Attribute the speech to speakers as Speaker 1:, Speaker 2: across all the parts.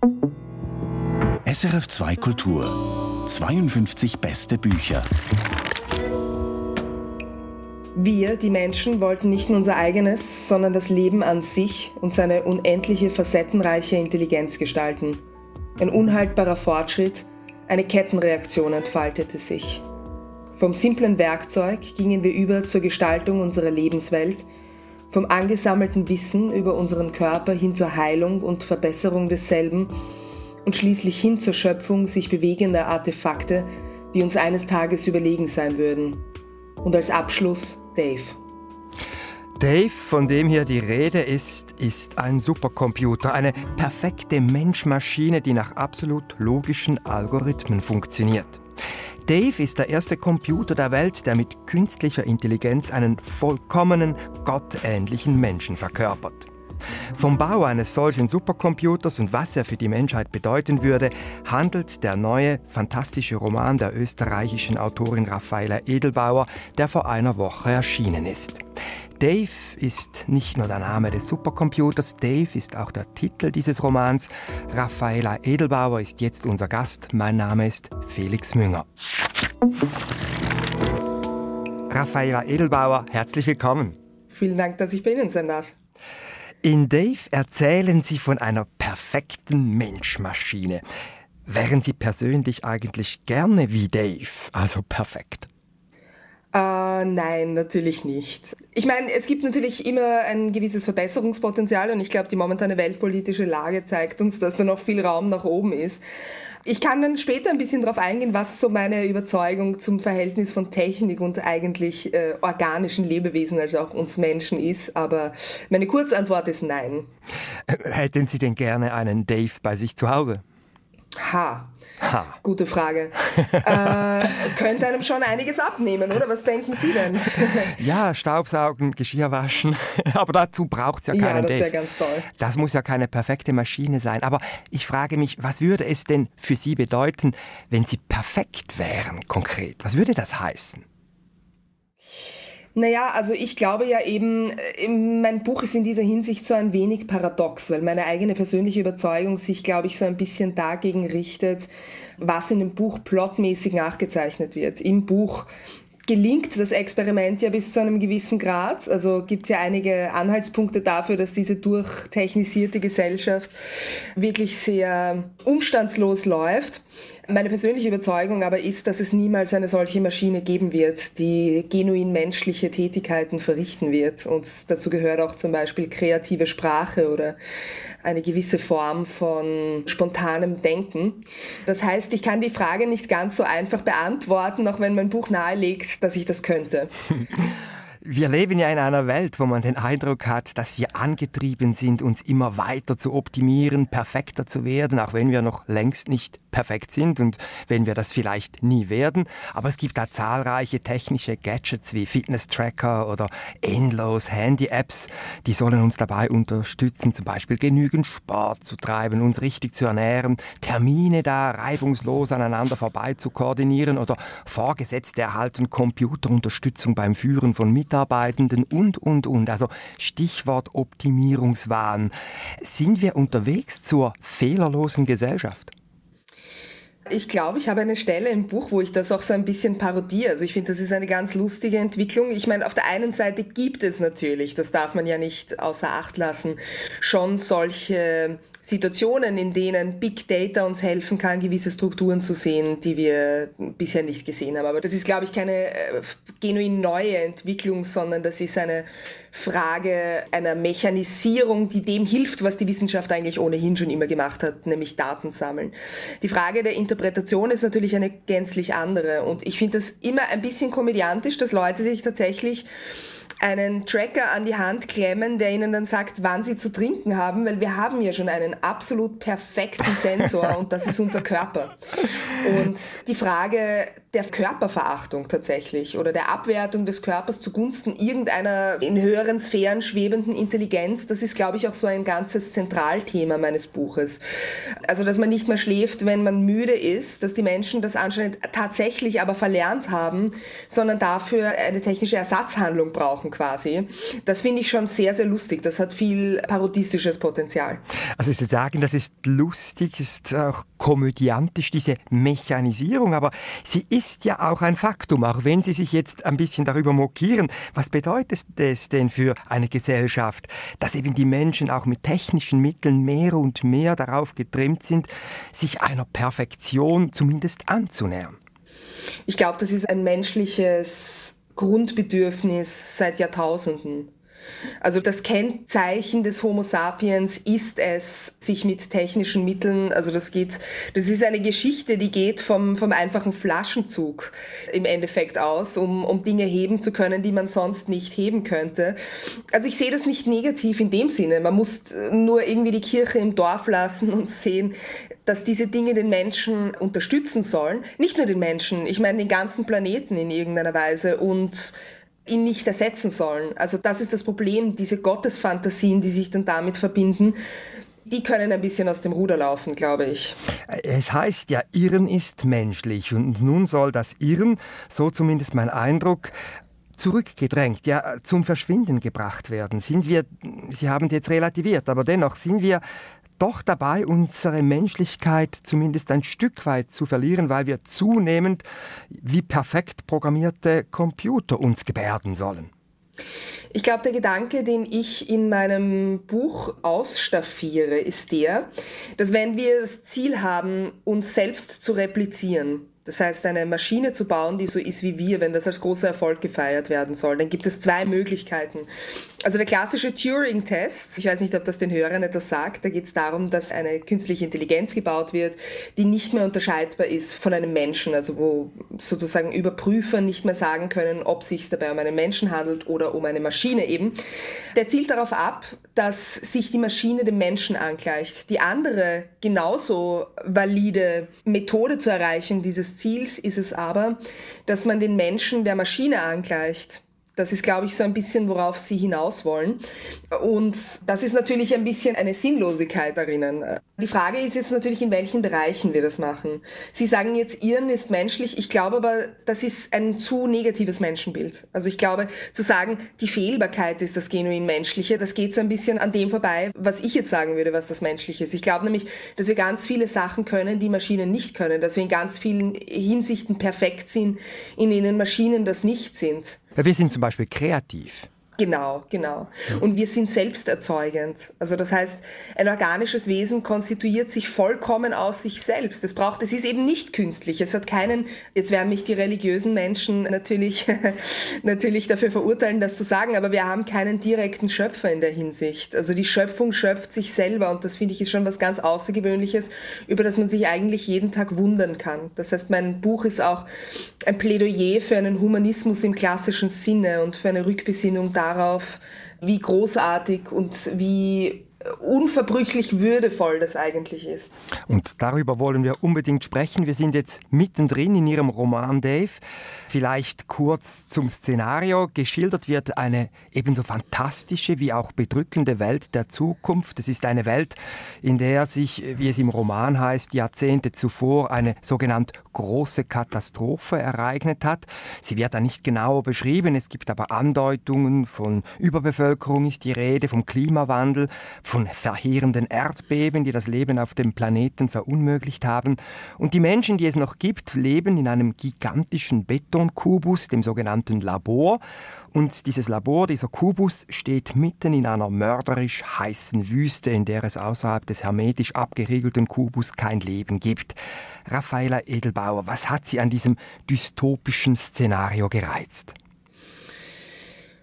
Speaker 1: SRF 2 Kultur 52 beste Bücher.
Speaker 2: Wir, die Menschen, wollten nicht nur unser eigenes, sondern das Leben an sich und seine unendliche facettenreiche Intelligenz gestalten. Ein unhaltbarer Fortschritt, eine Kettenreaktion entfaltete sich. Vom simplen Werkzeug gingen wir über zur Gestaltung unserer Lebenswelt, vom angesammelten Wissen über unseren Körper hin zur Heilung und Verbesserung desselben und schließlich hin zur Schöpfung sich bewegender Artefakte, die uns eines Tages überlegen sein würden. Und als Abschluss Dave.
Speaker 3: Dave, von dem hier die Rede ist, ist ein Supercomputer, eine perfekte Menschmaschine, die nach absolut logischen Algorithmen funktioniert. Dave ist der erste Computer der Welt, der mit künstlicher Intelligenz einen vollkommenen, gottähnlichen Menschen verkörpert. Vom Bau eines solchen Supercomputers und was er für die Menschheit bedeuten würde, handelt der neue, fantastische Roman der österreichischen Autorin Raffaella Edelbauer, der vor einer Woche erschienen ist. Dave ist nicht nur der Name des Supercomputers, Dave ist auch der Titel dieses Romans. Raffaella Edelbauer ist jetzt unser Gast. Mein Name ist Felix Münger. Raffaella Edelbauer, herzlich willkommen.
Speaker 2: Vielen Dank, dass ich bei Ihnen sein darf.
Speaker 3: In Dave erzählen Sie von einer perfekten Menschmaschine. Wären Sie persönlich eigentlich gerne wie Dave, also perfekt?
Speaker 2: Äh, nein, natürlich nicht. Ich meine, es gibt natürlich immer ein gewisses Verbesserungspotenzial und ich glaube, die momentane weltpolitische Lage zeigt uns, dass da noch viel Raum nach oben ist. Ich kann dann später ein bisschen darauf eingehen, was so meine Überzeugung zum Verhältnis von Technik und eigentlich äh, organischen Lebewesen, also auch uns Menschen ist. Aber meine Kurzantwort ist nein.
Speaker 3: Hätten Sie denn gerne einen Dave bei sich zu Hause?
Speaker 2: Ha. Ha. Gute Frage. äh, könnte einem schon einiges abnehmen, oder? Was denken Sie denn?
Speaker 3: ja, Staubsaugen, Geschirr waschen. Aber dazu braucht es ja keinen
Speaker 2: Ja, das
Speaker 3: wäre
Speaker 2: ganz toll.
Speaker 3: Das muss ja keine perfekte Maschine sein. Aber ich frage mich, was würde es denn für Sie bedeuten, wenn Sie perfekt wären, konkret? Was würde das heißen?
Speaker 2: Naja, also ich glaube ja eben, äh, mein Buch ist in dieser Hinsicht so ein wenig paradox, weil meine eigene persönliche Überzeugung sich, glaube ich, so ein bisschen dagegen richtet, was in dem Buch plotmäßig nachgezeichnet wird. Im Buch gelingt das Experiment ja bis zu einem gewissen Grad. Also gibt es ja einige Anhaltspunkte dafür, dass diese durchtechnisierte Gesellschaft wirklich sehr umstandslos läuft. Meine persönliche Überzeugung aber ist, dass es niemals eine solche Maschine geben wird, die genuin menschliche Tätigkeiten verrichten wird. Und dazu gehört auch zum Beispiel kreative Sprache oder eine gewisse Form von spontanem Denken. Das heißt, ich kann die Frage nicht ganz so einfach beantworten, auch wenn mein Buch nahelegt, dass ich das könnte.
Speaker 3: Wir leben ja in einer Welt, wo man den Eindruck hat, dass wir angetrieben sind, uns immer weiter zu optimieren, perfekter zu werden, auch wenn wir noch längst nicht perfekt sind und wenn wir das vielleicht nie werden. Aber es gibt da zahlreiche technische Gadgets wie Fitness-Tracker oder endlos Handy-Apps, die sollen uns dabei unterstützen, zum Beispiel genügend Sport zu treiben, uns richtig zu ernähren, Termine da reibungslos aneinander vorbei zu koordinieren oder Vorgesetzte erhalten Computerunterstützung beim Führen von Mitarbeitenden und, und, und. Also Stichwort Optimierungswahn. Sind wir unterwegs zur fehlerlosen Gesellschaft?
Speaker 2: Ich glaube, ich habe eine Stelle im Buch, wo ich das auch so ein bisschen parodiere. Also ich finde, das ist eine ganz lustige Entwicklung. Ich meine, auf der einen Seite gibt es natürlich, das darf man ja nicht außer Acht lassen, schon solche Situationen, in denen Big Data uns helfen kann, gewisse Strukturen zu sehen, die wir bisher nicht gesehen haben. Aber das ist, glaube ich, keine äh, genuin neue Entwicklung, sondern das ist eine Frage einer Mechanisierung, die dem hilft, was die Wissenschaft eigentlich ohnehin schon immer gemacht hat, nämlich Daten sammeln. Die Frage der Interpretation ist natürlich eine gänzlich andere. Und ich finde das immer ein bisschen komödiantisch, dass Leute sich tatsächlich einen Tracker an die Hand klemmen, der ihnen dann sagt, wann sie zu trinken haben, weil wir haben ja schon einen absolut perfekten Sensor und das ist unser Körper. Und die Frage der Körperverachtung tatsächlich oder der Abwertung des Körpers zugunsten irgendeiner in höheren Sphären schwebenden Intelligenz. Das ist, glaube ich, auch so ein ganzes Zentralthema meines Buches. Also, dass man nicht mehr schläft, wenn man müde ist, dass die Menschen das anscheinend tatsächlich aber verlernt haben, sondern dafür eine technische Ersatzhandlung brauchen quasi. Das finde ich schon sehr, sehr lustig. Das hat viel parodistisches Potenzial.
Speaker 3: Also Sie sagen, das ist lustig, ist auch komödiantisch, diese Mechanisierung, aber sie ist ja auch ein Faktum, auch wenn Sie sich jetzt ein bisschen darüber mokieren. Was bedeutet es denn für eine Gesellschaft, dass eben die Menschen auch mit technischen Mitteln mehr und mehr darauf getrimmt sind, sich einer Perfektion zumindest anzunähern?
Speaker 2: Ich glaube, das ist ein menschliches Grundbedürfnis seit Jahrtausenden. Also das Kennzeichen des Homo sapiens ist es, sich mit technischen Mitteln, also das geht, das ist eine Geschichte, die geht vom, vom einfachen Flaschenzug im Endeffekt aus, um, um Dinge heben zu können, die man sonst nicht heben könnte. Also ich sehe das nicht negativ in dem Sinne. Man muss nur irgendwie die Kirche im Dorf lassen und sehen, dass diese Dinge den Menschen unterstützen sollen. Nicht nur den Menschen, ich meine den ganzen Planeten in irgendeiner Weise und ihn nicht ersetzen sollen. Also das ist das Problem, diese Gottesfantasien, die sich dann damit verbinden, die können ein bisschen aus dem Ruder laufen, glaube ich.
Speaker 3: Es heißt ja, Irren ist menschlich und nun soll das Irren, so zumindest mein Eindruck, zurückgedrängt, ja, zum Verschwinden gebracht werden. Sind wir, Sie haben es jetzt relativiert, aber dennoch sind wir doch dabei, unsere Menschlichkeit zumindest ein Stück weit zu verlieren, weil wir zunehmend wie perfekt programmierte Computer uns gebärden sollen.
Speaker 2: Ich glaube, der Gedanke, den ich in meinem Buch ausstaffiere, ist der, dass wenn wir das Ziel haben, uns selbst zu replizieren, das heißt, eine Maschine zu bauen, die so ist wie wir, wenn das als großer Erfolg gefeiert werden soll, dann gibt es zwei Möglichkeiten. Also der klassische Turing-Test, ich weiß nicht, ob das den Hörern etwas sagt, da geht es darum, dass eine künstliche Intelligenz gebaut wird, die nicht mehr unterscheidbar ist von einem Menschen, also wo sozusagen Überprüfer nicht mehr sagen können, ob es sich dabei um einen Menschen handelt oder um eine Maschine eben. Der zielt darauf ab, dass sich die Maschine dem Menschen angleicht. Die andere genauso valide Methode zu erreichen dieses Ziels ist es aber, dass man den Menschen der Maschine angleicht. Das ist, glaube ich, so ein bisschen, worauf Sie hinaus wollen. Und das ist natürlich ein bisschen eine Sinnlosigkeit darin. Die Frage ist jetzt natürlich, in welchen Bereichen wir das machen. Sie sagen jetzt, Irren ist menschlich. Ich glaube aber, das ist ein zu negatives Menschenbild. Also ich glaube, zu sagen, die Fehlbarkeit ist das genuin Menschliche, das geht so ein bisschen an dem vorbei, was ich jetzt sagen würde, was das Menschliche ist. Ich glaube nämlich, dass wir ganz viele Sachen können, die Maschinen nicht können, dass wir in ganz vielen Hinsichten perfekt sind, in denen Maschinen das nicht sind.
Speaker 3: Wir sind zum Beispiel kreativ.
Speaker 2: Genau, genau. Und wir sind selbsterzeugend. Also das heißt, ein organisches Wesen konstituiert sich vollkommen aus sich selbst. Es braucht, es ist eben nicht künstlich. Es hat keinen, jetzt werden mich die religiösen Menschen natürlich, natürlich dafür verurteilen, das zu sagen, aber wir haben keinen direkten Schöpfer in der Hinsicht. Also die Schöpfung schöpft sich selber und das finde ich ist schon was ganz Außergewöhnliches, über das man sich eigentlich jeden Tag wundern kann. Das heißt, mein Buch ist auch ein Plädoyer für einen Humanismus im klassischen Sinne und für eine Rückbesinnung da darauf, wie großartig und wie unverbrüchlich würdevoll das eigentlich ist.
Speaker 3: Und darüber wollen wir unbedingt sprechen. Wir sind jetzt mittendrin in Ihrem Roman Dave. Vielleicht kurz zum Szenario. Geschildert wird eine ebenso fantastische wie auch bedrückende Welt der Zukunft. Es ist eine Welt, in der sich, wie es im Roman heißt, Jahrzehnte zuvor eine sogenannte große Katastrophe ereignet hat. Sie wird da nicht genauer beschrieben. Es gibt aber Andeutungen von Überbevölkerung ist die Rede, vom Klimawandel, von verheerenden Erdbeben, die das Leben auf dem Planeten verunmöglicht haben. Und die Menschen, die es noch gibt, leben in einem gigantischen Betonkubus, dem sogenannten Labor. Und dieses Labor, dieser Kubus, steht mitten in einer mörderisch heißen Wüste, in der es außerhalb des hermetisch abgeriegelten Kubus kein Leben gibt. Raffaela Edelbauer, was hat Sie an diesem dystopischen Szenario gereizt?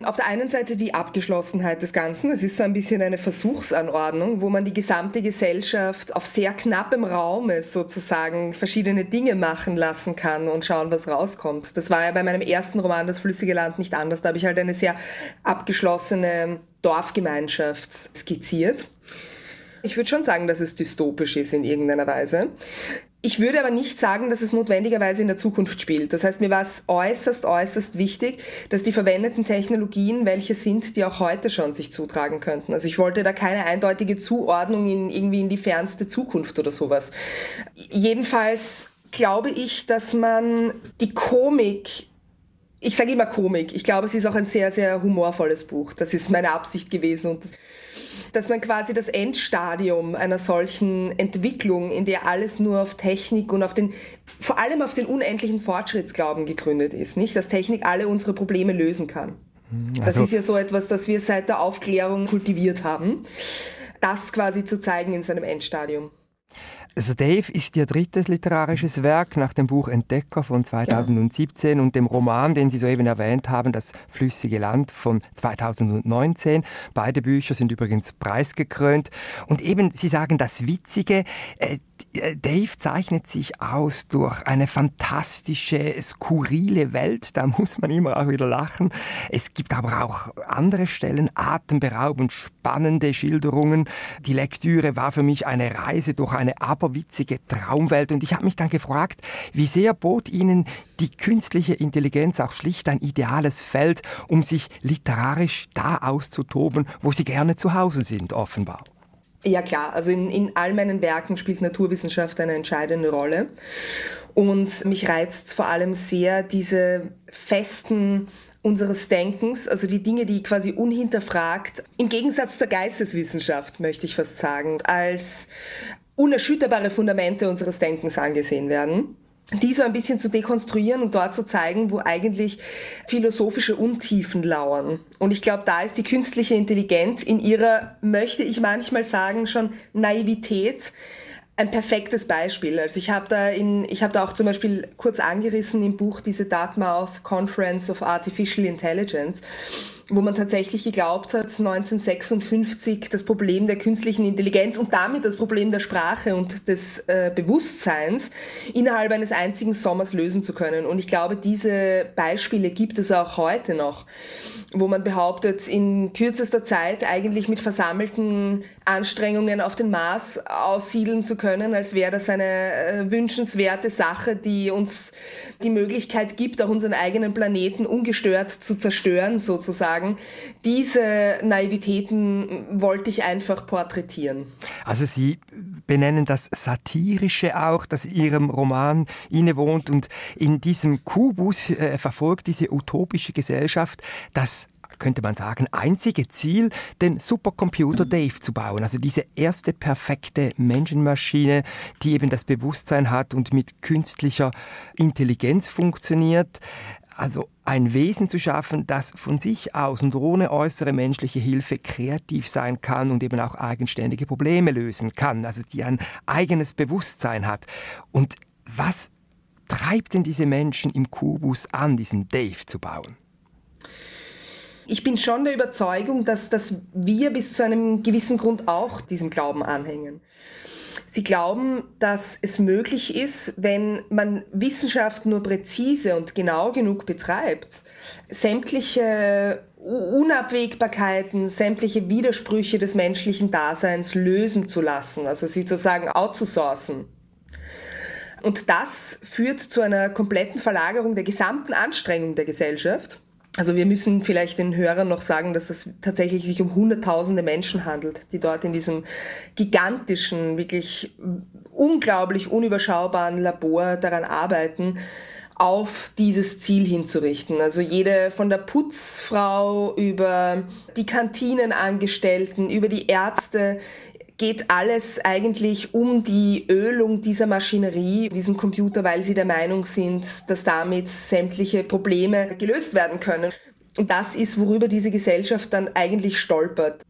Speaker 2: Auf der einen Seite die Abgeschlossenheit des Ganzen. Es ist so ein bisschen eine Versuchsanordnung, wo man die gesamte Gesellschaft auf sehr knappem Raume sozusagen verschiedene Dinge machen lassen kann und schauen, was rauskommt. Das war ja bei meinem ersten Roman Das flüssige Land nicht anders. Da habe ich halt eine sehr abgeschlossene Dorfgemeinschaft skizziert. Ich würde schon sagen, dass es dystopisch ist in irgendeiner Weise. Ich würde aber nicht sagen, dass es notwendigerweise in der Zukunft spielt. Das heißt, mir war es äußerst, äußerst wichtig, dass die verwendeten Technologien welche sind, die auch heute schon sich zutragen könnten. Also ich wollte da keine eindeutige Zuordnung in irgendwie in die fernste Zukunft oder sowas. Jedenfalls glaube ich, dass man die Komik ich sage immer Komik. Ich glaube, es ist auch ein sehr, sehr humorvolles Buch. Das ist meine Absicht gewesen. Und dass man quasi das Endstadium einer solchen Entwicklung, in der alles nur auf Technik und auf den, vor allem auf den unendlichen Fortschrittsglauben gegründet ist, nicht? Dass Technik alle unsere Probleme lösen kann. Also, das ist ja so etwas, das wir seit der Aufklärung kultiviert haben. Das quasi zu zeigen in seinem Endstadium.
Speaker 3: Also Dave ist Ihr drittes literarisches Werk nach dem Buch Entdecker von 2017 ja. und dem Roman, den Sie soeben erwähnt haben, Das flüssige Land von 2019. Beide Bücher sind übrigens preisgekrönt. Und eben, Sie sagen das Witzige, äh, Dave zeichnet sich aus durch eine fantastische, skurrile Welt. Da muss man immer auch wieder lachen. Es gibt aber auch andere Stellen, atemberaubend spannende Schilderungen. Die Lektüre war für mich eine Reise durch eine aberwitzige Traumwelt. Und ich habe mich dann gefragt, wie sehr bot Ihnen die künstliche Intelligenz auch schlicht ein ideales Feld, um sich literarisch da auszutoben, wo Sie gerne zu Hause sind, offenbar.
Speaker 2: Ja klar, also in, in all meinen Werken spielt Naturwissenschaft eine entscheidende Rolle. Und mich reizt vor allem sehr diese festen unseres Denkens, also die Dinge, die quasi unhinterfragt, im Gegensatz zur Geisteswissenschaft, möchte ich fast sagen, als unerschütterbare Fundamente unseres Denkens angesehen werden die so ein bisschen zu dekonstruieren und dort zu zeigen, wo eigentlich philosophische Untiefen lauern. Und ich glaube, da ist die künstliche Intelligenz in ihrer, möchte ich manchmal sagen, schon Naivität ein perfektes Beispiel. Also ich habe da in, ich habe da auch zum Beispiel kurz angerissen im Buch diese Dartmouth Conference of Artificial Intelligence wo man tatsächlich geglaubt hat, 1956 das Problem der künstlichen Intelligenz und damit das Problem der Sprache und des äh, Bewusstseins innerhalb eines einzigen Sommers lösen zu können. Und ich glaube, diese Beispiele gibt es auch heute noch, wo man behauptet, in kürzester Zeit eigentlich mit versammelten Anstrengungen auf den Mars aussiedeln zu können, als wäre das eine äh, wünschenswerte Sache, die uns die Möglichkeit gibt, auch unseren eigenen Planeten ungestört zu zerstören, sozusagen. Diese Naivitäten wollte ich einfach porträtieren.
Speaker 3: Also Sie benennen das Satirische auch, das Ihrem Roman innewohnt und in diesem Kubus äh, verfolgt diese utopische Gesellschaft das könnte man sagen, einzige Ziel, den Supercomputer Dave zu bauen. Also diese erste perfekte Menschenmaschine, die eben das Bewusstsein hat und mit künstlicher Intelligenz funktioniert. Also ein Wesen zu schaffen, das von sich aus und ohne äußere menschliche Hilfe kreativ sein kann und eben auch eigenständige Probleme lösen kann, also die ein eigenes Bewusstsein hat. Und was treibt denn diese Menschen im Kubus an, diesen Dave zu bauen?
Speaker 2: Ich bin schon der Überzeugung, dass, dass wir bis zu einem gewissen Grund auch diesem Glauben anhängen. Sie glauben, dass es möglich ist, wenn man Wissenschaft nur präzise und genau genug betreibt, sämtliche Unabwägbarkeiten, sämtliche Widersprüche des menschlichen Daseins lösen zu lassen, also sie sozusagen outzusourcen. Und das führt zu einer kompletten Verlagerung der gesamten Anstrengung der Gesellschaft also wir müssen vielleicht den Hörern noch sagen, dass es tatsächlich sich um Hunderttausende Menschen handelt, die dort in diesem gigantischen, wirklich unglaublich unüberschaubaren Labor daran arbeiten, auf dieses Ziel hinzurichten. Also jede von der Putzfrau über die Kantinenangestellten, über die Ärzte, geht alles eigentlich um die Ölung dieser Maschinerie, diesem Computer, weil sie der Meinung sind, dass damit sämtliche Probleme gelöst werden können. Und das ist, worüber diese Gesellschaft dann eigentlich stolpert.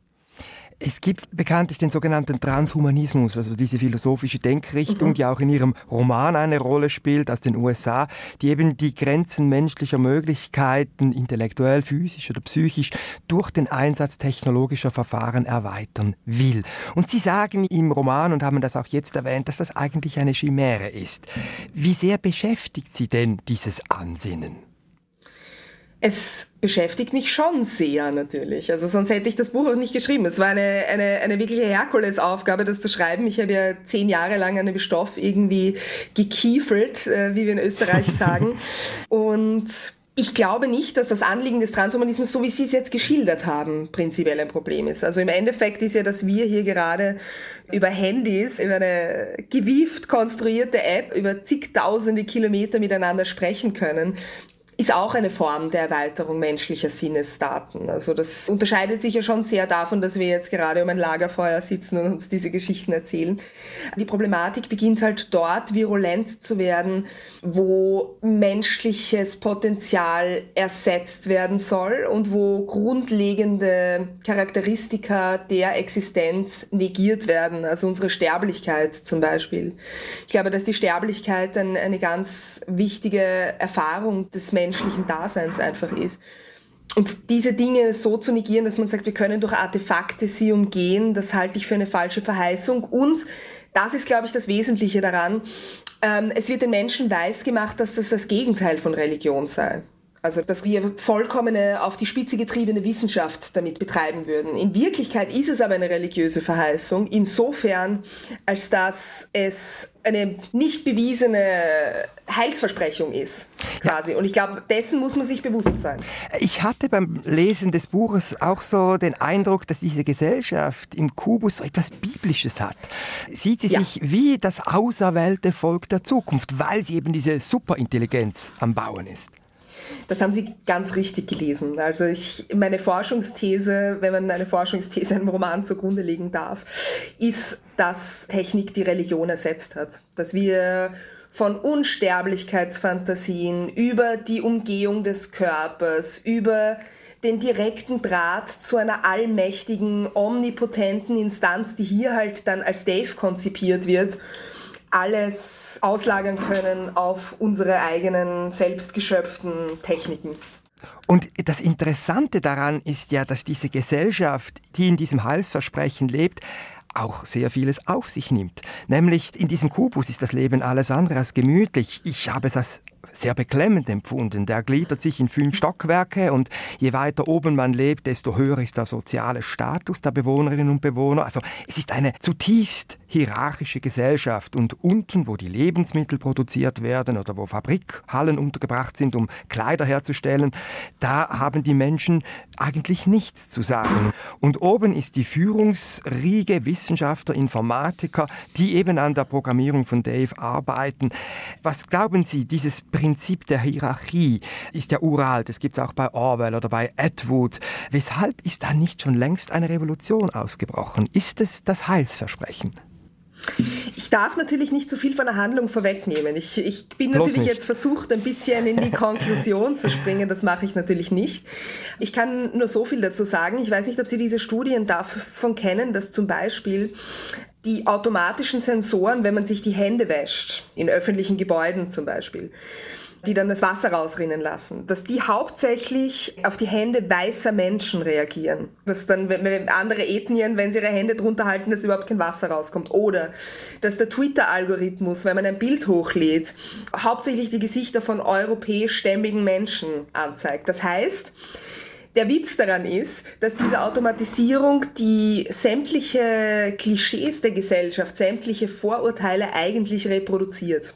Speaker 3: Es gibt bekanntlich den sogenannten Transhumanismus, also diese philosophische Denkrichtung, mhm. die auch in ihrem Roman eine Rolle spielt aus den USA, die eben die Grenzen menschlicher Möglichkeiten, intellektuell, physisch oder psychisch, durch den Einsatz technologischer Verfahren erweitern will. Und Sie sagen im Roman und haben das auch jetzt erwähnt, dass das eigentlich eine Chimäre ist. Wie sehr beschäftigt Sie denn dieses Ansinnen?
Speaker 2: Es beschäftigt mich schon sehr natürlich. Also sonst hätte ich das Buch auch nicht geschrieben. Es war eine, eine, eine wirkliche Herkulesaufgabe, das zu schreiben. Ich habe ja zehn Jahre lang an dem Stoff irgendwie gekiefelt, äh, wie wir in Österreich sagen. Und ich glaube nicht, dass das Anliegen des Transhumanismus, so wie Sie es jetzt geschildert haben, prinzipiell ein Problem ist. Also im Endeffekt ist ja, dass wir hier gerade über Handys, über eine gewieft konstruierte App, über zigtausende Kilometer miteinander sprechen können ist auch eine Form der Erweiterung menschlicher Sinnesdaten. Also das unterscheidet sich ja schon sehr davon, dass wir jetzt gerade um ein Lagerfeuer sitzen und uns diese Geschichten erzählen. Die Problematik beginnt halt dort virulent zu werden, wo menschliches Potenzial ersetzt werden soll und wo grundlegende Charakteristika der Existenz negiert werden, also unsere Sterblichkeit zum Beispiel. Ich glaube, dass die Sterblichkeit eine ganz wichtige Erfahrung des Menschen menschlichen Daseins einfach ist. Und diese Dinge so zu negieren, dass man sagt, wir können durch Artefakte sie umgehen, das halte ich für eine falsche Verheißung. Und das ist, glaube ich, das Wesentliche daran. Ähm, es wird den Menschen weisgemacht, dass das das Gegenteil von Religion sei. Also, dass wir vollkommene, auf die Spitze getriebene Wissenschaft damit betreiben würden. In Wirklichkeit ist es aber eine religiöse Verheißung, insofern, als dass es eine nicht bewiesene Heilsversprechung ist, quasi. Ja. Und ich glaube, dessen muss man sich bewusst sein.
Speaker 3: Ich hatte beim Lesen des Buches auch so den Eindruck, dass diese Gesellschaft im Kubus so etwas Biblisches hat. Sieht sie ja. sich wie das auserwählte Volk der Zukunft, weil sie eben diese Superintelligenz am Bauen ist.
Speaker 2: Das haben Sie ganz richtig gelesen. Also ich, meine Forschungsthese, wenn man eine Forschungsthese einem Roman zugrunde legen darf, ist, dass Technik die Religion ersetzt hat. Dass wir von Unsterblichkeitsfantasien über die Umgehung des Körpers, über den direkten Draht zu einer allmächtigen, omnipotenten Instanz, die hier halt dann als Dave konzipiert wird, alles auslagern können auf unsere eigenen selbstgeschöpften Techniken.
Speaker 3: Und das Interessante daran ist ja, dass diese Gesellschaft, die in diesem Heilsversprechen lebt, auch sehr vieles auf sich nimmt. Nämlich in diesem Kubus ist das Leben alles andere als gemütlich. Ich habe es als sehr beklemmend empfunden. Der gliedert sich in fünf Stockwerke und je weiter oben man lebt, desto höher ist der soziale Status der Bewohnerinnen und Bewohner. Also es ist eine zutiefst hierarchische Gesellschaft und unten, wo die Lebensmittel produziert werden oder wo Fabrikhallen untergebracht sind, um Kleider herzustellen, da haben die Menschen eigentlich nichts zu sagen. Und oben ist die Führungsriege Wissenschaftler, Informatiker, die eben an der Programmierung von Dave arbeiten. Was glauben Sie, dieses Prinzip der Hierarchie ist ja uralt. Es gibt es auch bei Orwell oder bei Atwood. Weshalb ist da nicht schon längst eine Revolution ausgebrochen? Ist es das Heilsversprechen?
Speaker 2: Ich darf natürlich nicht zu so viel von der Handlung vorwegnehmen. Ich, ich bin natürlich jetzt versucht, ein bisschen in die Konklusion zu springen. Das mache ich natürlich nicht. Ich kann nur so viel dazu sagen. Ich weiß nicht, ob Sie diese Studien davon kennen, dass zum Beispiel die automatischen Sensoren, wenn man sich die Hände wäscht, in öffentlichen Gebäuden zum Beispiel, die dann das Wasser rausrinnen lassen, dass die hauptsächlich auf die Hände weißer Menschen reagieren. Dass dann andere Ethnien, wenn sie ihre Hände drunter halten, dass überhaupt kein Wasser rauskommt. Oder dass der Twitter-Algorithmus, wenn man ein Bild hochlädt, hauptsächlich die Gesichter von europäischstämmigen Menschen anzeigt. Das heißt, der Witz daran ist, dass diese Automatisierung die sämtliche Klischees der Gesellschaft, sämtliche Vorurteile eigentlich reproduziert.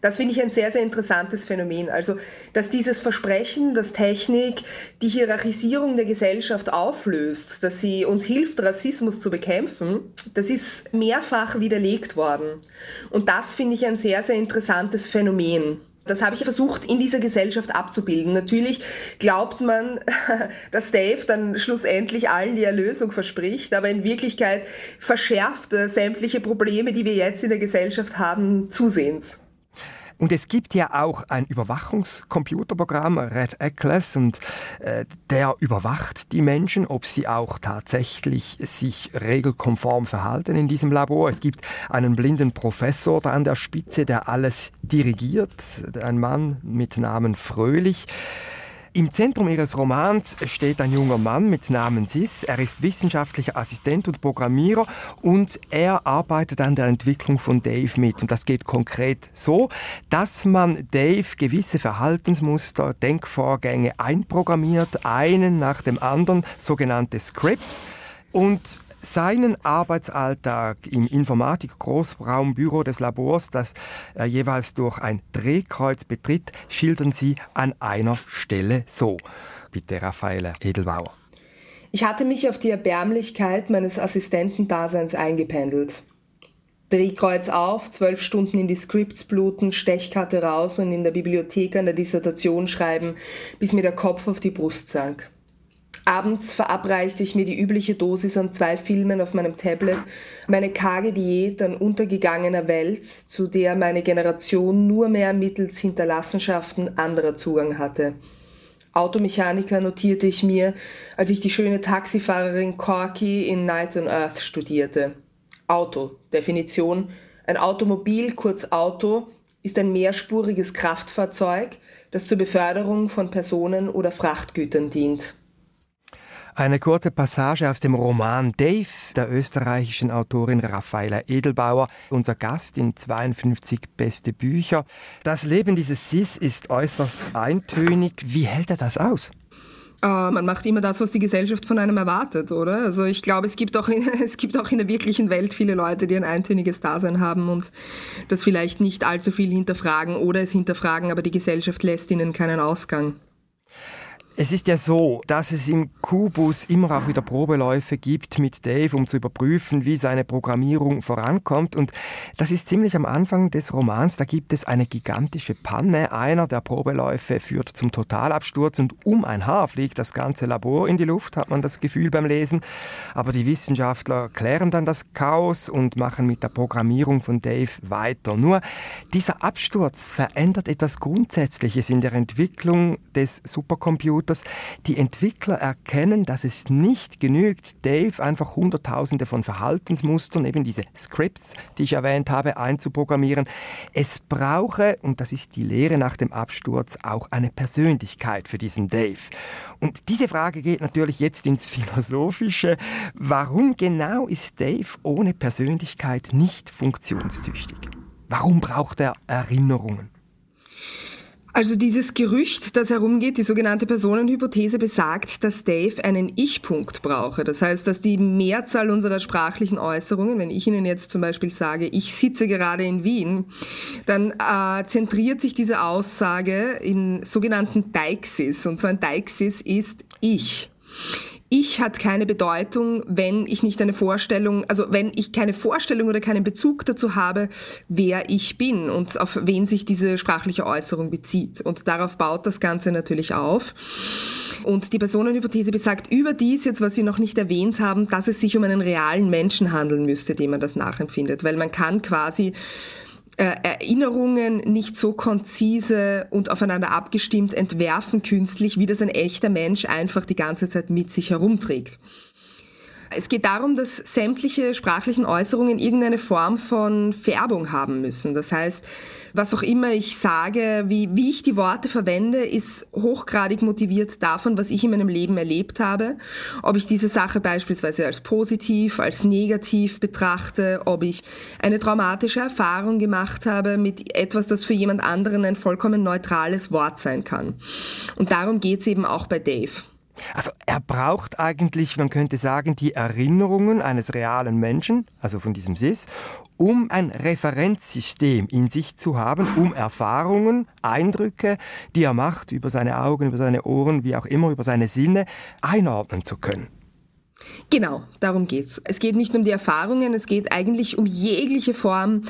Speaker 2: Das finde ich ein sehr, sehr interessantes Phänomen. Also, dass dieses Versprechen, dass Technik die Hierarchisierung der Gesellschaft auflöst, dass sie uns hilft, Rassismus zu bekämpfen, das ist mehrfach widerlegt worden. Und das finde ich ein sehr, sehr interessantes Phänomen. Das habe ich versucht in dieser Gesellschaft abzubilden. Natürlich glaubt man, dass Dave dann schlussendlich allen die Erlösung verspricht, aber in Wirklichkeit verschärft er sämtliche Probleme, die wir jetzt in der Gesellschaft haben, zusehends.
Speaker 3: Und es gibt ja auch ein Überwachungscomputerprogramm, Red Atlas, und äh, der überwacht die Menschen, ob sie auch tatsächlich sich regelkonform verhalten in diesem Labor. Es gibt einen blinden Professor da an der Spitze, der alles dirigiert, ein Mann mit Namen Fröhlich. Im Zentrum ihres Romans steht ein junger Mann mit Namen Sis. Er ist wissenschaftlicher Assistent und Programmierer und er arbeitet an der Entwicklung von Dave mit. Und das geht konkret so, dass man Dave gewisse Verhaltensmuster, Denkvorgänge einprogrammiert, einen nach dem anderen, sogenannte Scripts. Und seinen Arbeitsalltag im Informatik-Großraumbüro des Labors, das er jeweils durch ein Drehkreuz betritt, schildern Sie an einer Stelle so. Bitte, Raffaele Edelbauer.
Speaker 2: Ich hatte mich auf die Erbärmlichkeit meines Assistentendaseins eingependelt. Drehkreuz auf, zwölf Stunden in die Scripts bluten, Stechkarte raus und in der Bibliothek an der Dissertation schreiben, bis mir der Kopf auf die Brust sank. Abends verabreichte ich mir die übliche Dosis an zwei Filmen auf meinem Tablet, meine karge Diät an untergegangener Welt, zu der meine Generation nur mehr mittels Hinterlassenschaften anderer Zugang hatte. Automechaniker notierte ich mir, als ich die schöne Taxifahrerin Corky in Night on Earth studierte. Auto, Definition, ein Automobil, kurz Auto, ist ein mehrspuriges Kraftfahrzeug, das zur Beförderung von Personen oder Frachtgütern dient.
Speaker 3: Eine kurze Passage aus dem Roman Dave der österreichischen Autorin Raffaela Edelbauer, unser Gast in 52 beste Bücher. Das Leben dieses Sis ist äußerst eintönig. Wie hält er das aus?
Speaker 2: Uh, man macht immer das, was die Gesellschaft von einem erwartet, oder? Also ich glaube, es gibt, auch in, es gibt auch in der wirklichen Welt viele Leute, die ein eintöniges Dasein haben und das vielleicht nicht allzu viel hinterfragen oder es hinterfragen, aber die Gesellschaft lässt ihnen keinen Ausgang.
Speaker 3: Es ist ja so, dass es im Kubus immer auch wieder Probeläufe gibt mit Dave, um zu überprüfen, wie seine Programmierung vorankommt. Und das ist ziemlich am Anfang des Romans. Da gibt es eine gigantische Panne. Einer der Probeläufe führt zum Totalabsturz und um ein Haar fliegt das ganze Labor in die Luft, hat man das Gefühl beim Lesen. Aber die Wissenschaftler klären dann das Chaos und machen mit der Programmierung von Dave weiter. Nur dieser Absturz verändert etwas Grundsätzliches in der Entwicklung des Supercomputers dass die Entwickler erkennen, dass es nicht genügt, Dave einfach Hunderttausende von Verhaltensmustern, eben diese Scripts, die ich erwähnt habe, einzuprogrammieren. Es brauche, und das ist die Lehre nach dem Absturz, auch eine Persönlichkeit für diesen Dave. Und diese Frage geht natürlich jetzt ins Philosophische. Warum genau ist Dave ohne Persönlichkeit nicht funktionstüchtig? Warum braucht er Erinnerungen?
Speaker 2: Also dieses Gerücht, das herumgeht, die sogenannte Personenhypothese besagt, dass Dave einen Ich-Punkt brauche. Das heißt, dass die Mehrzahl unserer sprachlichen Äußerungen, wenn ich Ihnen jetzt zum Beispiel sage, ich sitze gerade in Wien, dann äh, zentriert sich diese Aussage in sogenannten Deixis. Und so ein Deixis ist ich. Ich hat keine Bedeutung, wenn ich nicht eine Vorstellung, also wenn ich keine Vorstellung oder keinen Bezug dazu habe, wer ich bin und auf wen sich diese sprachliche Äußerung bezieht. Und darauf baut das Ganze natürlich auf. Und die Personenhypothese besagt überdies, jetzt was Sie noch nicht erwähnt haben, dass es sich um einen realen Menschen handeln müsste, dem man das nachempfindet. Weil man kann quasi Erinnerungen nicht so konzise und aufeinander abgestimmt entwerfen künstlich, wie das ein echter Mensch einfach die ganze Zeit mit sich herumträgt. Es geht darum, dass sämtliche sprachlichen Äußerungen irgendeine Form von Färbung haben müssen. Das heißt, was auch immer ich sage, wie, wie ich die Worte verwende, ist hochgradig motiviert davon, was ich in meinem Leben erlebt habe. Ob ich diese Sache beispielsweise als positiv, als negativ betrachte, ob ich eine traumatische Erfahrung gemacht habe mit etwas, das für jemand anderen ein vollkommen neutrales Wort sein kann. Und darum geht es eben auch bei Dave.
Speaker 3: Also er braucht eigentlich, man könnte sagen, die Erinnerungen eines realen Menschen, also von diesem SIS, um ein Referenzsystem in sich zu haben, um Erfahrungen, Eindrücke, die er macht über seine Augen, über seine Ohren, wie auch immer, über seine Sinne, einordnen zu können.
Speaker 2: Genau, darum geht's. Es geht nicht um die Erfahrungen, es geht eigentlich um jegliche Form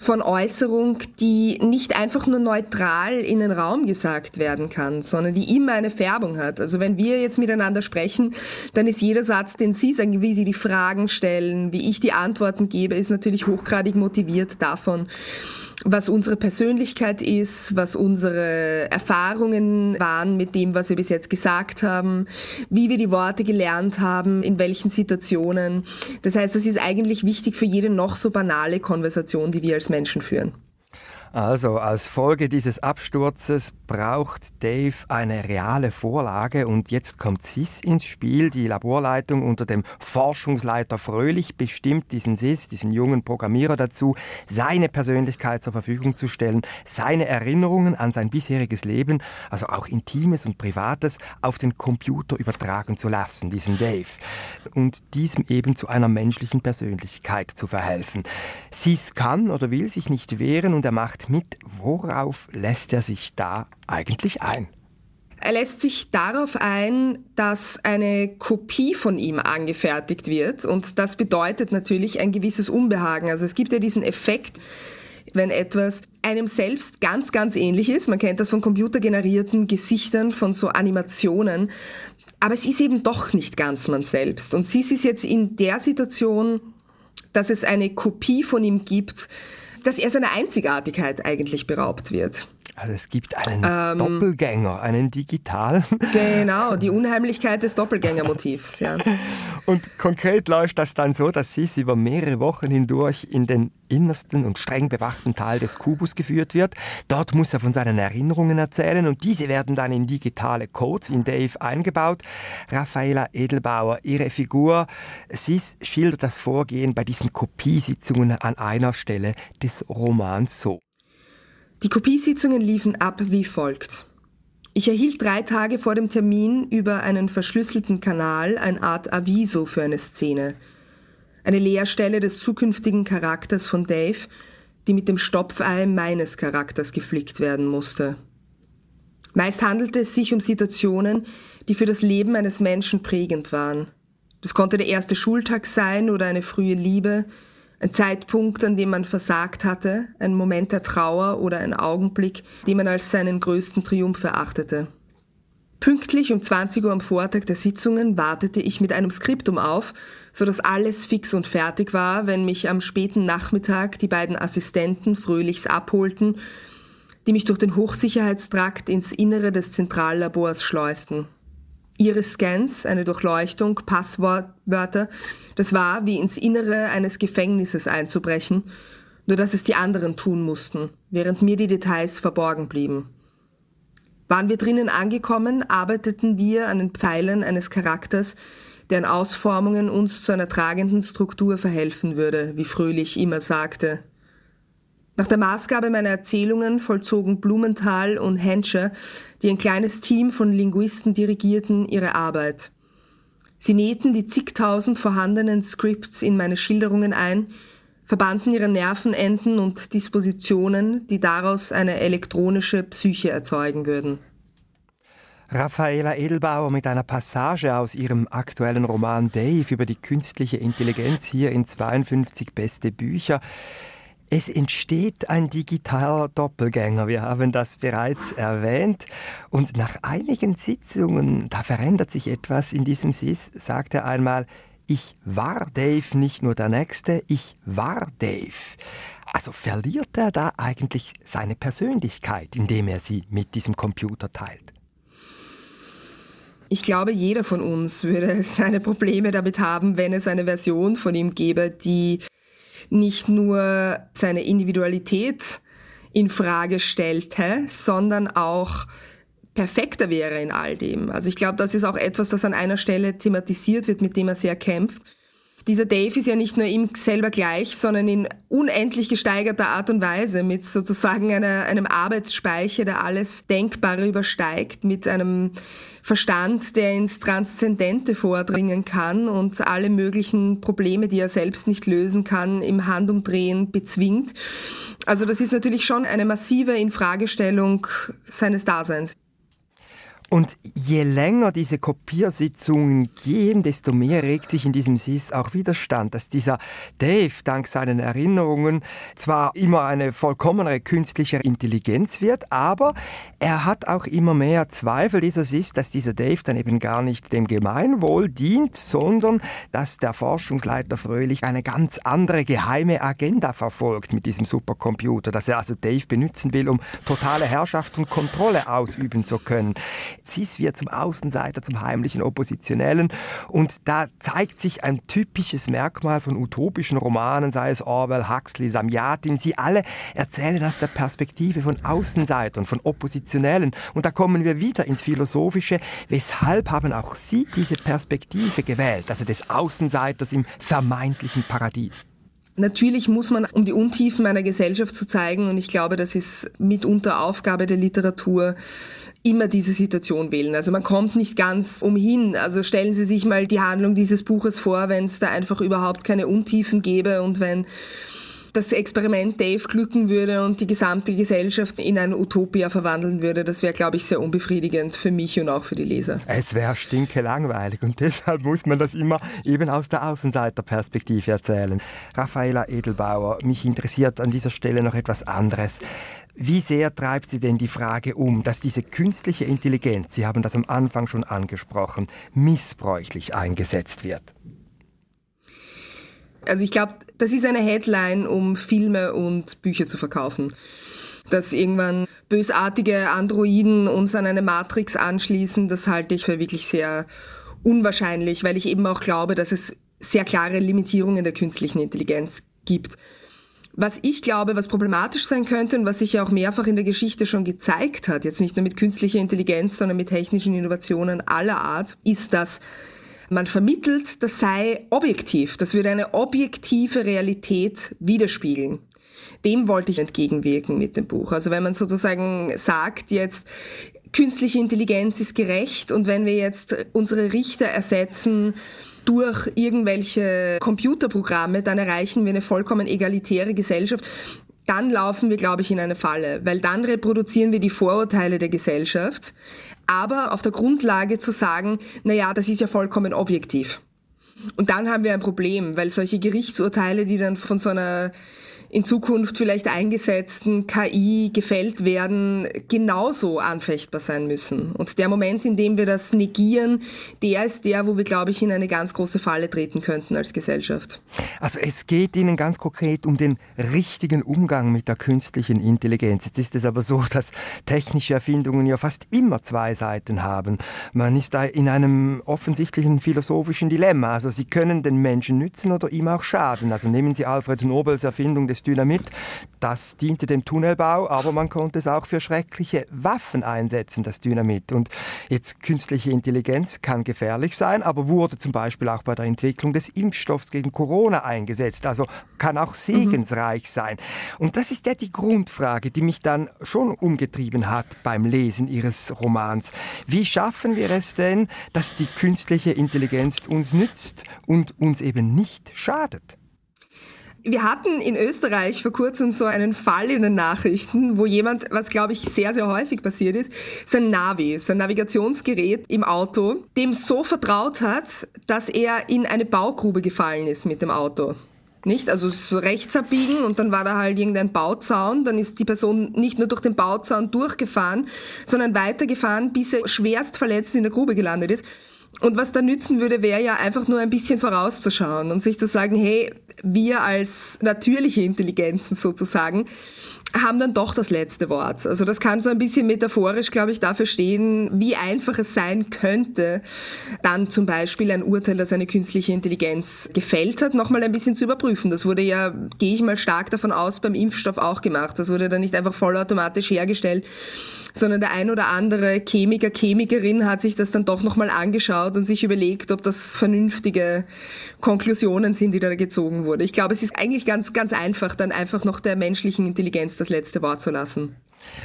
Speaker 2: von Äußerung, die nicht einfach nur neutral in den Raum gesagt werden kann, sondern die immer eine Färbung hat. Also wenn wir jetzt miteinander sprechen, dann ist jeder Satz, den Sie sagen, wie Sie die Fragen stellen, wie ich die Antworten gebe, ist natürlich hochgradig motiviert davon, was unsere Persönlichkeit ist, was unsere Erfahrungen waren mit dem, was wir bis jetzt gesagt haben, wie wir die Worte gelernt haben, in welchen Situationen. Das heißt, das ist eigentlich wichtig für jede noch so banale Konversation, die wir als Menschen führen.
Speaker 3: Also als Folge dieses Absturzes braucht Dave eine reale Vorlage und jetzt kommt SIS ins Spiel. Die Laborleitung unter dem Forschungsleiter Fröhlich bestimmt diesen SIS, diesen jungen Programmierer dazu, seine Persönlichkeit zur Verfügung zu stellen, seine Erinnerungen an sein bisheriges Leben, also auch Intimes und Privates, auf den Computer übertragen zu lassen, diesen Dave, und diesem eben zu einer menschlichen Persönlichkeit zu verhelfen. SIS kann oder will sich nicht wehren und er macht macht mit. Worauf lässt er sich da eigentlich ein?
Speaker 2: Er lässt sich darauf ein, dass eine Kopie von ihm angefertigt wird und das bedeutet natürlich ein gewisses Unbehagen. Also es gibt ja diesen Effekt, wenn etwas einem selbst ganz, ganz ähnlich ist. Man kennt das von computergenerierten Gesichtern, von so Animationen. Aber es ist eben doch nicht ganz man selbst. Und sie ist jetzt in der Situation, dass es eine Kopie von ihm gibt, dass er seiner Einzigartigkeit eigentlich beraubt wird.
Speaker 3: Also es gibt einen ähm, Doppelgänger, einen digitalen.
Speaker 2: Genau, die Unheimlichkeit des Doppelgängermotivs. Ja.
Speaker 3: Und konkret läuft das dann so, dass Sis über mehrere Wochen hindurch in den innersten und streng bewachten Teil des Kubus geführt wird. Dort muss er von seinen Erinnerungen erzählen und diese werden dann in digitale Codes in Dave eingebaut. Raffaela Edelbauer, ihre Figur, Sis schildert das Vorgehen bei diesen Kopiesitzungen an einer Stelle des Romans so.
Speaker 2: Die Kopiesitzungen liefen ab wie folgt. Ich erhielt drei Tage vor dem Termin über einen verschlüsselten Kanal eine Art Aviso für eine Szene. Eine Leerstelle des zukünftigen Charakters von Dave, die mit dem Stopfei meines Charakters geflickt werden musste. Meist handelte es sich um Situationen, die für das Leben eines Menschen prägend waren. Das konnte der erste Schultag sein oder eine frühe Liebe, ein Zeitpunkt, an dem man versagt hatte, ein Moment der Trauer oder ein Augenblick, den man als seinen größten Triumph erachtete. Pünktlich um 20 Uhr am Vortag der Sitzungen wartete ich mit einem Skriptum auf, so dass alles fix und fertig war, wenn mich am späten Nachmittag die beiden Assistenten fröhlichs abholten, die mich durch den Hochsicherheitstrakt ins Innere des Zentrallabors schleusten. Ihre Scans, eine Durchleuchtung, Passwörter, das war wie ins Innere eines Gefängnisses einzubrechen, nur dass es die anderen tun mussten, während mir die Details verborgen blieben. Waren wir drinnen angekommen, arbeiteten wir an den Pfeilern eines Charakters, deren Ausformungen uns zu einer tragenden Struktur verhelfen würde, wie Fröhlich immer sagte. Nach der Maßgabe meiner Erzählungen vollzogen Blumenthal und Henscher, die ein kleines Team von Linguisten dirigierten, ihre Arbeit. Sie nähten die zigtausend vorhandenen Scripts in meine Schilderungen ein, verbanden ihre Nervenenden und Dispositionen, die daraus eine elektronische Psyche erzeugen würden.
Speaker 3: Raffaela Edelbauer mit einer Passage aus ihrem aktuellen Roman Dave über die künstliche Intelligenz hier in 52 beste Bücher. Es entsteht ein digitaler Doppelgänger, wir haben das bereits erwähnt. Und nach einigen Sitzungen, da verändert sich etwas in diesem SIS, sagt er einmal, ich war Dave, nicht nur der Nächste, ich war Dave. Also verliert er da eigentlich seine Persönlichkeit, indem er sie mit diesem Computer teilt?
Speaker 2: Ich glaube, jeder von uns würde seine Probleme damit haben, wenn es eine Version von ihm gäbe, die nicht nur seine Individualität in Frage stellte, sondern auch perfekter wäre in all dem. Also ich glaube, das ist auch etwas, das an einer Stelle thematisiert wird, mit dem er sehr kämpft. Dieser Dave ist ja nicht nur ihm selber gleich, sondern in unendlich gesteigerter Art und Weise mit sozusagen einer, einem Arbeitsspeicher, der alles Denkbare übersteigt, mit einem Verstand, der ins Transzendente vordringen kann und alle möglichen Probleme, die er selbst nicht lösen kann, im Handumdrehen bezwingt. Also das ist natürlich schon eine massive Infragestellung seines Daseins.
Speaker 3: Und je länger diese Kopiersitzungen gehen, desto mehr regt sich in diesem SIS auch Widerstand, dass dieser Dave dank seinen Erinnerungen zwar immer eine vollkommenere künstliche Intelligenz wird, aber er hat auch immer mehr Zweifel, dieser SIS, dass dieser Dave dann eben gar nicht dem Gemeinwohl dient, sondern dass der Forschungsleiter Fröhlich eine ganz andere geheime Agenda verfolgt mit diesem Supercomputer, dass er also Dave benutzen will, um totale Herrschaft und Kontrolle ausüben zu können. Cis wird zum Außenseiter, zum heimlichen Oppositionellen. Und da zeigt sich ein typisches Merkmal von utopischen Romanen, sei es Orwell, Huxley, Samyatin. Sie alle erzählen aus der Perspektive von Außenseitern, von Oppositionellen. Und da kommen wir wieder ins Philosophische. Weshalb haben auch Sie diese Perspektive gewählt, also des Außenseiters im vermeintlichen Paradies?
Speaker 2: Natürlich muss man, um die Untiefen einer Gesellschaft zu zeigen, und ich glaube, das ist mitunter Aufgabe der Literatur, immer diese Situation wählen. Also man kommt nicht ganz umhin. Also stellen Sie sich mal die Handlung dieses Buches vor, wenn es da einfach überhaupt keine Untiefen gäbe und wenn das Experiment Dave glücken würde und die gesamte Gesellschaft in eine Utopia verwandeln würde, das wäre, glaube ich, sehr unbefriedigend für mich und auch für die Leser.
Speaker 3: Es wäre stinke langweilig und deshalb muss man das immer eben aus der Außenseiterperspektive erzählen. Raffaela Edelbauer, mich interessiert an dieser Stelle noch etwas anderes. Wie sehr treibt sie denn die Frage um, dass diese künstliche Intelligenz, Sie haben das am Anfang schon angesprochen, missbräuchlich eingesetzt wird?
Speaker 2: Also ich glaube, das ist eine Headline, um Filme und Bücher zu verkaufen. Dass irgendwann bösartige Androiden uns an eine Matrix anschließen, das halte ich für wirklich sehr unwahrscheinlich, weil ich eben auch glaube, dass es sehr klare Limitierungen der künstlichen Intelligenz gibt. Was ich glaube, was problematisch sein könnte und was sich ja auch mehrfach in der Geschichte schon gezeigt hat, jetzt nicht nur mit künstlicher Intelligenz, sondern mit technischen Innovationen aller Art, ist, dass man vermittelt, das sei objektiv, das würde eine objektive Realität widerspiegeln. Dem wollte ich entgegenwirken mit dem Buch. Also wenn man sozusagen sagt jetzt, künstliche Intelligenz ist gerecht und wenn wir jetzt unsere Richter ersetzen durch irgendwelche Computerprogramme, dann erreichen wir eine vollkommen egalitäre Gesellschaft dann laufen wir, glaube ich, in eine Falle, weil dann reproduzieren wir die Vorurteile der Gesellschaft, aber auf der Grundlage zu sagen, na ja, das ist ja vollkommen objektiv. Und dann haben wir ein Problem, weil solche Gerichtsurteile, die dann von so einer in Zukunft vielleicht eingesetzten KI gefällt werden, genauso anfechtbar sein müssen. Und der Moment, in dem wir das negieren, der ist der, wo wir, glaube ich, in eine ganz große Falle treten könnten als Gesellschaft.
Speaker 3: Also es geht Ihnen ganz konkret um den richtigen Umgang mit der künstlichen Intelligenz. Jetzt ist es aber so, dass technische Erfindungen ja fast immer zwei Seiten haben. Man ist da in einem offensichtlichen philosophischen Dilemma. Also sie können den Menschen nützen oder ihm auch schaden. Also nehmen Sie Alfred Nobels Erfindung des Dynamit. Das diente dem Tunnelbau, aber man konnte es auch für schreckliche Waffen einsetzen, das Dynamit. Und jetzt künstliche Intelligenz kann gefährlich sein, aber wurde zum Beispiel auch bei der Entwicklung des Impfstoffs gegen Corona eingesetzt. Also kann auch segensreich mhm. sein. Und das ist ja die Grundfrage, die mich dann schon umgetrieben hat beim Lesen Ihres Romans. Wie schaffen wir es denn, dass die künstliche Intelligenz uns nützt und uns eben nicht schadet?
Speaker 2: Wir hatten in Österreich vor kurzem so einen Fall in den Nachrichten, wo jemand, was glaube ich sehr, sehr häufig passiert ist, sein Navi, sein Navigationsgerät im Auto, dem so vertraut hat, dass er in eine Baugrube gefallen ist mit dem Auto. Nicht? Also so rechts abbiegen und dann war da halt irgendein Bauzaun. Dann ist die Person nicht nur durch den Bauzaun durchgefahren, sondern weitergefahren, bis er schwerst verletzt in der Grube gelandet ist. Und was da nützen würde, wäre ja einfach nur ein bisschen vorauszuschauen und sich zu sagen, hey, wir als natürliche Intelligenzen sozusagen haben dann doch das letzte Wort. Also das kann so ein bisschen metaphorisch, glaube ich, dafür stehen, wie einfach es sein könnte, dann zum Beispiel ein Urteil, das eine künstliche Intelligenz gefällt hat, nochmal ein bisschen zu überprüfen. Das wurde ja, gehe ich mal stark davon aus, beim Impfstoff auch gemacht. Das wurde dann nicht einfach vollautomatisch hergestellt sondern der ein oder andere Chemiker, Chemikerin hat sich das dann doch nochmal angeschaut und sich überlegt, ob das vernünftige Konklusionen sind, die da gezogen wurden. Ich glaube, es ist eigentlich ganz, ganz einfach, dann einfach noch der menschlichen Intelligenz das letzte Wort zu lassen.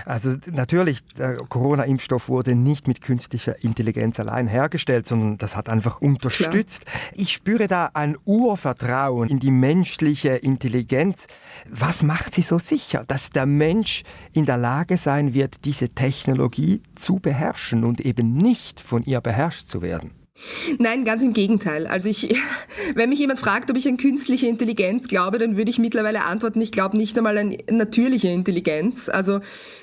Speaker 3: Also natürlich, der Corona-Impfstoff wurde nicht mit künstlicher Intelligenz allein hergestellt, sondern das hat einfach unterstützt. Klar. Ich spüre da ein Urvertrauen in die menschliche Intelligenz. Was macht sie so sicher, dass der Mensch in der Lage sein wird, diese Technologie zu beherrschen und eben nicht von ihr beherrscht zu werden?
Speaker 2: Nein, ganz im Gegenteil. Also ich, wenn mich jemand fragt, ob ich an künstliche Intelligenz glaube, dann würde ich mittlerweile antworten, ich glaube nicht einmal an natürliche Intelligenz. Also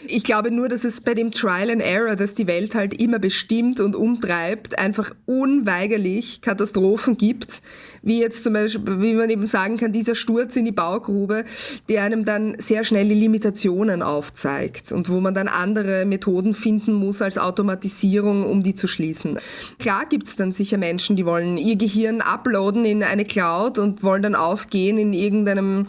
Speaker 2: ich glaube nur, dass es bei dem Trial and Error, das die Welt halt immer bestimmt und umtreibt, einfach unweigerlich Katastrophen gibt, wie jetzt zum Beispiel, wie man eben sagen kann, dieser Sturz in die Baugrube, der einem dann sehr schnell die Limitationen aufzeigt und wo man dann andere Methoden finden muss als Automatisierung, um die zu schließen. Klar gibt es dann sicher Menschen, die wollen ihr Gehirn uploaden in eine Cloud und wollen dann aufgehen in irgendeinem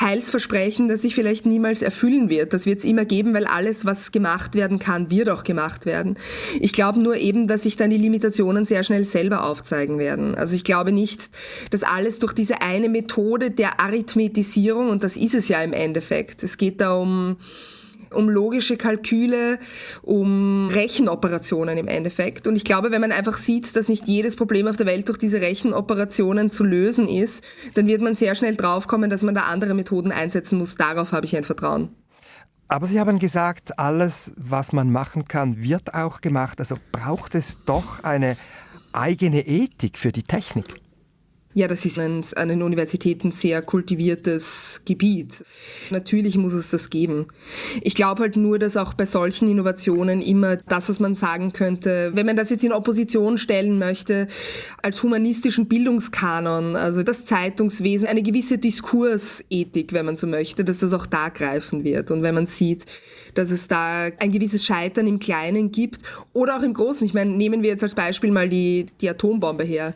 Speaker 2: Heilsversprechen, das sich vielleicht niemals erfüllen wird. Das wird es immer geben, weil alles, was gemacht werden kann, wird auch gemacht werden. Ich glaube nur eben, dass sich dann die Limitationen sehr schnell selber aufzeigen werden. Also ich glaube nicht, dass alles durch diese eine Methode der Arithmetisierung, und das ist es ja im Endeffekt, es geht da um um logische Kalküle, um Rechenoperationen im Endeffekt. Und ich glaube, wenn man einfach sieht, dass nicht jedes Problem auf der Welt durch diese Rechenoperationen zu lösen ist, dann wird man sehr schnell draufkommen, dass man da andere Methoden einsetzen muss. Darauf habe ich ein Vertrauen.
Speaker 3: Aber Sie haben gesagt, alles, was man machen kann, wird auch gemacht. Also braucht es doch eine eigene Ethik für die Technik.
Speaker 2: Ja, das ist ein, an den Universitäten sehr kultiviertes Gebiet. Natürlich muss es das geben. Ich glaube halt nur, dass auch bei solchen Innovationen immer das, was man sagen könnte, wenn man das jetzt in Opposition stellen möchte, als humanistischen Bildungskanon, also das Zeitungswesen, eine gewisse Diskursethik, wenn man so möchte, dass das auch da greifen wird. Und wenn man sieht, dass es da ein gewisses Scheitern im Kleinen gibt oder auch im Großen. Ich meine, nehmen wir jetzt als Beispiel mal die, die Atombombe her.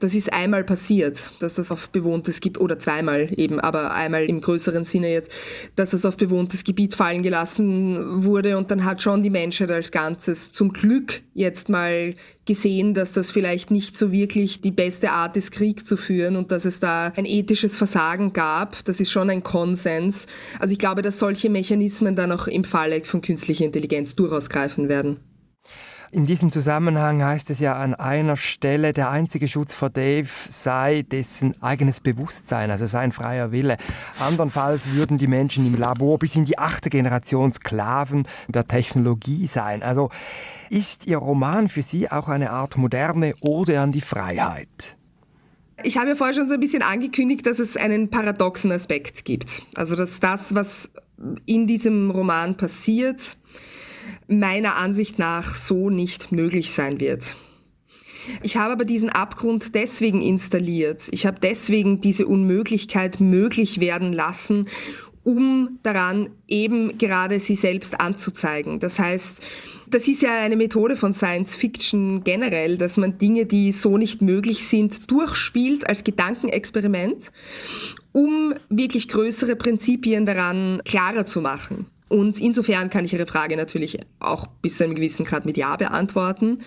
Speaker 2: Das ist einmal passiert, dass das auf bewohntes Gebiet, oder zweimal eben, aber einmal im größeren Sinne jetzt, dass das auf bewohntes Gebiet fallen gelassen wurde und dann hat schon die Menschheit als Ganzes zum Glück jetzt mal gesehen, dass das vielleicht nicht so wirklich die beste Art ist, Krieg zu führen und dass es da ein ethisches Versagen gab. Das ist schon ein Konsens. Also ich glaube, dass solche Mechanismen dann auch im Falle von künstlicher Intelligenz durchaus greifen werden.
Speaker 3: In diesem Zusammenhang heißt es ja an einer Stelle, der einzige Schutz vor Dave sei dessen eigenes Bewusstsein, also sein freier Wille. Andernfalls würden die Menschen im Labor bis in die achte Generation Sklaven der Technologie sein. Also ist Ihr Roman für Sie auch eine Art moderne Ode an die Freiheit?
Speaker 2: Ich habe ja vorher schon so ein bisschen angekündigt, dass es einen paradoxen Aspekt gibt. Also dass das, was in diesem Roman passiert, meiner Ansicht nach so nicht möglich sein wird. Ich habe aber diesen Abgrund deswegen installiert. Ich habe deswegen diese Unmöglichkeit möglich werden lassen, um daran eben gerade sie selbst anzuzeigen. Das heißt, das ist ja eine Methode von Science Fiction generell, dass man Dinge, die so nicht möglich sind, durchspielt als Gedankenexperiment, um wirklich größere Prinzipien daran klarer zu machen. Und insofern kann ich Ihre Frage natürlich auch bis zu einem gewissen Grad mit Ja beantworten.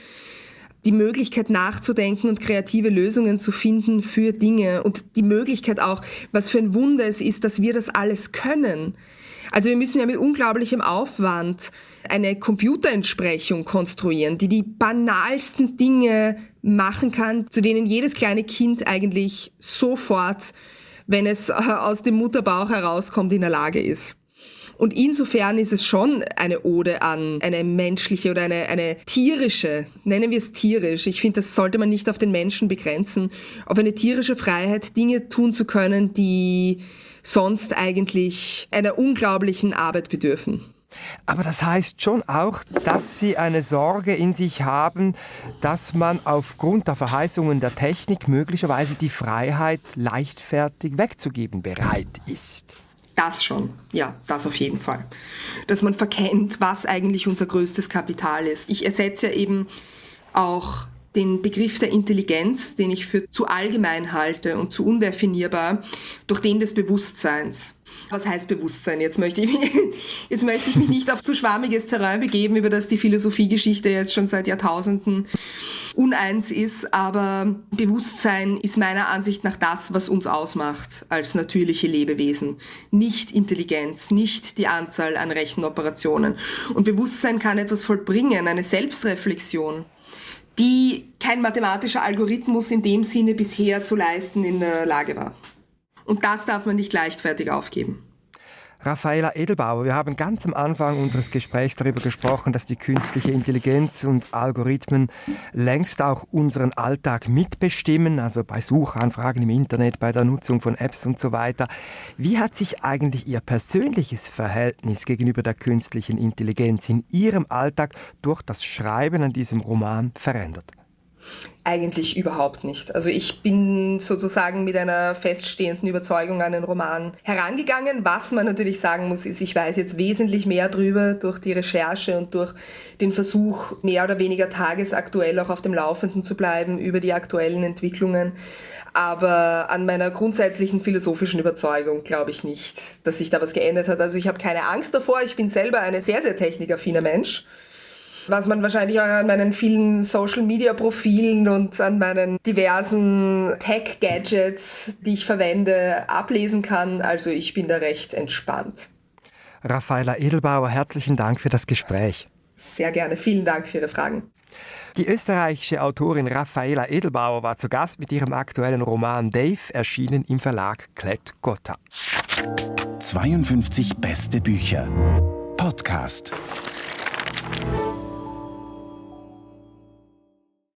Speaker 2: Die Möglichkeit nachzudenken und kreative Lösungen zu finden für Dinge und die Möglichkeit auch, was für ein Wunder es ist, dass wir das alles können. Also wir müssen ja mit unglaublichem Aufwand eine Computerentsprechung konstruieren, die die banalsten Dinge machen kann, zu denen jedes kleine Kind eigentlich sofort, wenn es aus dem Mutterbauch herauskommt, in der Lage ist. Und insofern ist es schon eine Ode an eine menschliche oder eine, eine tierische, nennen wir es tierisch. Ich finde, das sollte man nicht auf den Menschen begrenzen, auf eine tierische Freiheit, Dinge tun zu können, die sonst eigentlich einer unglaublichen Arbeit bedürfen.
Speaker 3: Aber das heißt schon auch, dass Sie eine Sorge in sich haben, dass man aufgrund der Verheißungen der Technik möglicherweise die Freiheit leichtfertig wegzugeben bereit ist.
Speaker 2: Das schon, ja, das auf jeden Fall. Dass man verkennt, was eigentlich unser größtes Kapital ist. Ich ersetze ja eben auch den Begriff der Intelligenz, den ich für zu allgemein halte und zu undefinierbar, durch den des Bewusstseins. Was heißt Bewusstsein? Jetzt möchte ich mich, jetzt möchte ich mich nicht auf zu schwammiges Terrain begeben, über das die Philosophiegeschichte jetzt schon seit Jahrtausenden uneins ist, aber Bewusstsein ist meiner Ansicht nach das, was uns ausmacht als natürliche Lebewesen. Nicht Intelligenz, nicht die Anzahl an Rechenoperationen. Und Bewusstsein kann etwas vollbringen, eine Selbstreflexion die kein mathematischer Algorithmus in dem Sinne bisher zu leisten in der Lage war. Und das darf man nicht leichtfertig aufgeben.
Speaker 3: Raffaela Edelbauer, wir haben ganz am Anfang unseres Gesprächs darüber gesprochen, dass die künstliche Intelligenz und Algorithmen längst auch unseren Alltag mitbestimmen, also bei Suchanfragen im Internet, bei der Nutzung von Apps und so weiter. Wie hat sich eigentlich Ihr persönliches Verhältnis gegenüber der künstlichen Intelligenz in Ihrem Alltag durch das Schreiben an diesem Roman verändert?
Speaker 2: Eigentlich überhaupt nicht. Also ich bin sozusagen mit einer feststehenden Überzeugung an den Roman herangegangen. Was man natürlich sagen muss, ist, ich weiß jetzt wesentlich mehr drüber durch die Recherche und durch den Versuch, mehr oder weniger tagesaktuell auch auf dem Laufenden zu bleiben über die aktuellen Entwicklungen. Aber an meiner grundsätzlichen philosophischen Überzeugung glaube ich nicht, dass sich da was geändert hat. Also ich habe keine Angst davor. Ich bin selber eine sehr, sehr technikaffiner Mensch was man wahrscheinlich auch an meinen vielen Social-Media-Profilen und an meinen diversen Tech-Gadgets, die ich verwende, ablesen kann. Also ich bin da recht entspannt.
Speaker 3: Raffaela Edelbauer, herzlichen Dank für das Gespräch.
Speaker 2: Sehr gerne. Vielen Dank für Ihre Fragen.
Speaker 3: Die österreichische Autorin Raffaela Edelbauer war zu Gast mit ihrem aktuellen Roman Dave, erschienen im Verlag Klett Gotta.
Speaker 1: 52 beste Bücher. Podcast.